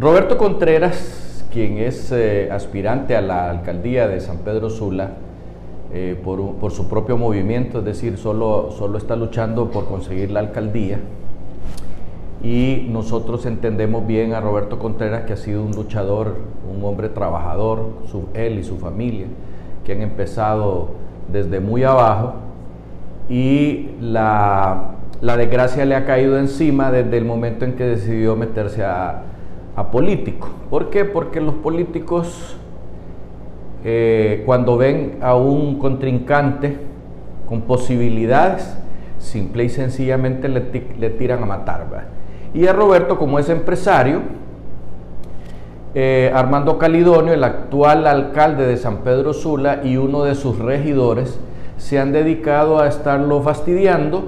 Roberto Contreras, quien es eh, aspirante a la alcaldía de San Pedro Sula, eh, por, su propio movimiento, es decir, solo, solo está luchando por conseguir la alcaldía. Y nosotros entendemos bien a Roberto Contreras, que ha sido un luchador, un hombre trabajador, él y su familia, que han empezado desde muy abajo y la, desgracia le ha caído encima desde el momento en que decidió meterse a, político. ¿Por qué? Porque los políticos eh, cuando ven a un contrincante con posibilidades, simple y sencillamente le, tiran a matar. Y a Roberto, como es empresario, eh, Armando Calidonio, el actual alcalde de San Pedro Sula y uno de sus regidores, se han dedicado a estarlo fastidiando,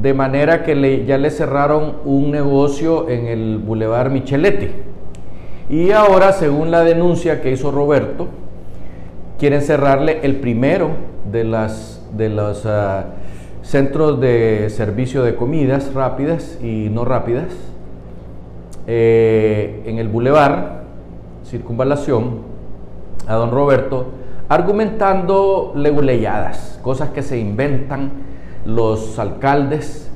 de manera que ya le cerraron un negocio en el Boulevard Micheletti. Y ahora, según la denuncia que hizo Roberto, quieren cerrarle el primero de, las, de los ah, centros de servicio de comidas rápidas y no rápidas eh, en el Boulevard, Circunvalación, a don Roberto, argumentando leguleyadas, cosas que se inventan los alcaldes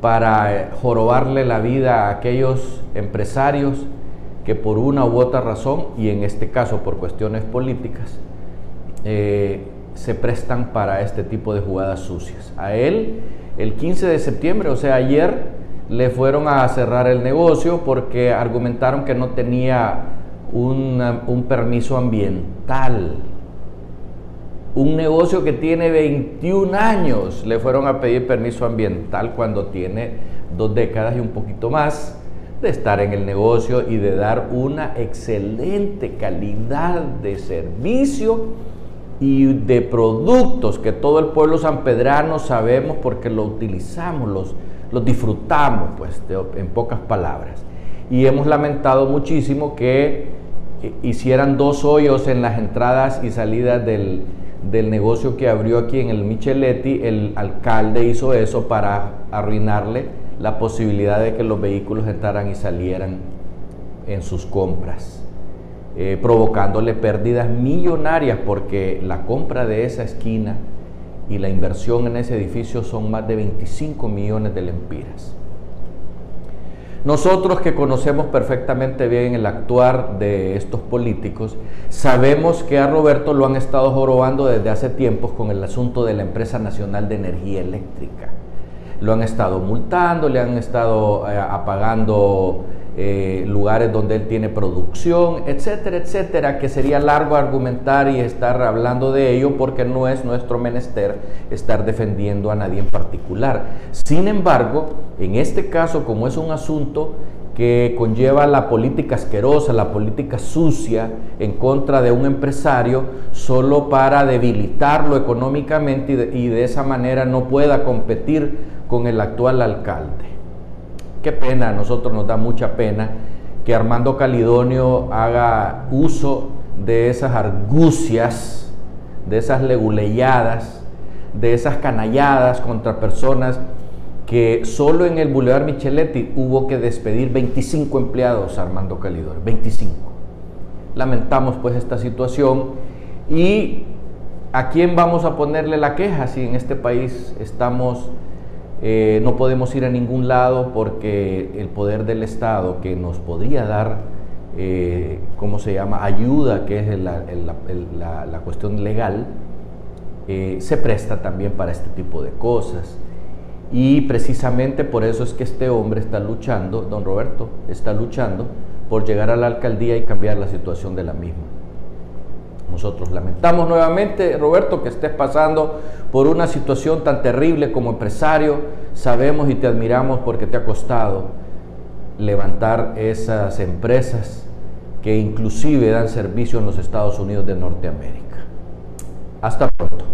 para eh, jorobarle la vida a aquellos empresarios que por una u otra razón, y en este caso por cuestiones políticas, eh, se prestan para este tipo de jugadas sucias. A él, el 15 de septiembre, o sea, ayer, le fueron a cerrar el negocio porque argumentaron que no tenía un permiso ambiental. Un negocio que tiene 21 años, le fueron a pedir permiso ambiental cuando tiene dos décadas y un poquito más de estar en el negocio y de dar una excelente calidad de servicio y de productos que todo el pueblo sanpedrano sabemos porque lo utilizamos, los, los disfrutamos, pues, en pocas palabras. Y hemos lamentado muchísimo que eh, hicieran dos hoyos en las entradas y salidas del, del negocio que abrió aquí en el Micheletti. El alcalde hizo eso para arruinarle la posibilidad de que los vehículos entraran y salieran en sus compras. Eh, provocándole pérdidas millonarias porque la compra de esa esquina y la inversión en ese edificio son más de 25 millones de lempiras. Nosotros que conocemos perfectamente bien el actuar de estos políticos, sabemos que a Roberto lo han estado jorobando desde hace tiempos con el asunto de la empresa nacional de energía eléctrica. Lo han estado multando, le han estado eh, apagando eh, lugares donde él tiene producción, etcétera, etcétera, que sería largo argumentar y estar hablando de ello porque no es nuestro menester estar defendiendo a nadie en particular. Sin embargo, en este caso, como es un asunto que conlleva la política asquerosa, la política sucia en contra de un empresario solo para debilitarlo económicamente y de esa manera no pueda competir con el actual alcalde. Qué pena, a nosotros nos da mucha pena que Armando Calidonio haga uso de esas argucias, de esas leguleyadas, de esas canalladas contra personas que solo en el Boulevard Micheletti hubo que despedir 25 empleados Armando Calidonio, 25. Lamentamos pues esta situación y ¿a quién vamos a ponerle la queja si en este país estamos eh, no podemos ir a ningún lado porque el poder del Estado que nos podría dar, eh, ¿cómo se llama?, ayuda, que es la, cuestión legal, eh, se presta también para este tipo de cosas. Y precisamente por eso es que este hombre está luchando, don Roberto, está luchando por llegar a la alcaldía y cambiar la situación de la misma. Nosotros lamentamos nuevamente, Roberto, que estés pasando por una situación tan terrible como empresario. Sabemos y te admiramos porque te ha costado levantar esas empresas que inclusive dan servicio en los Estados Unidos de Norteamérica. Hasta pronto.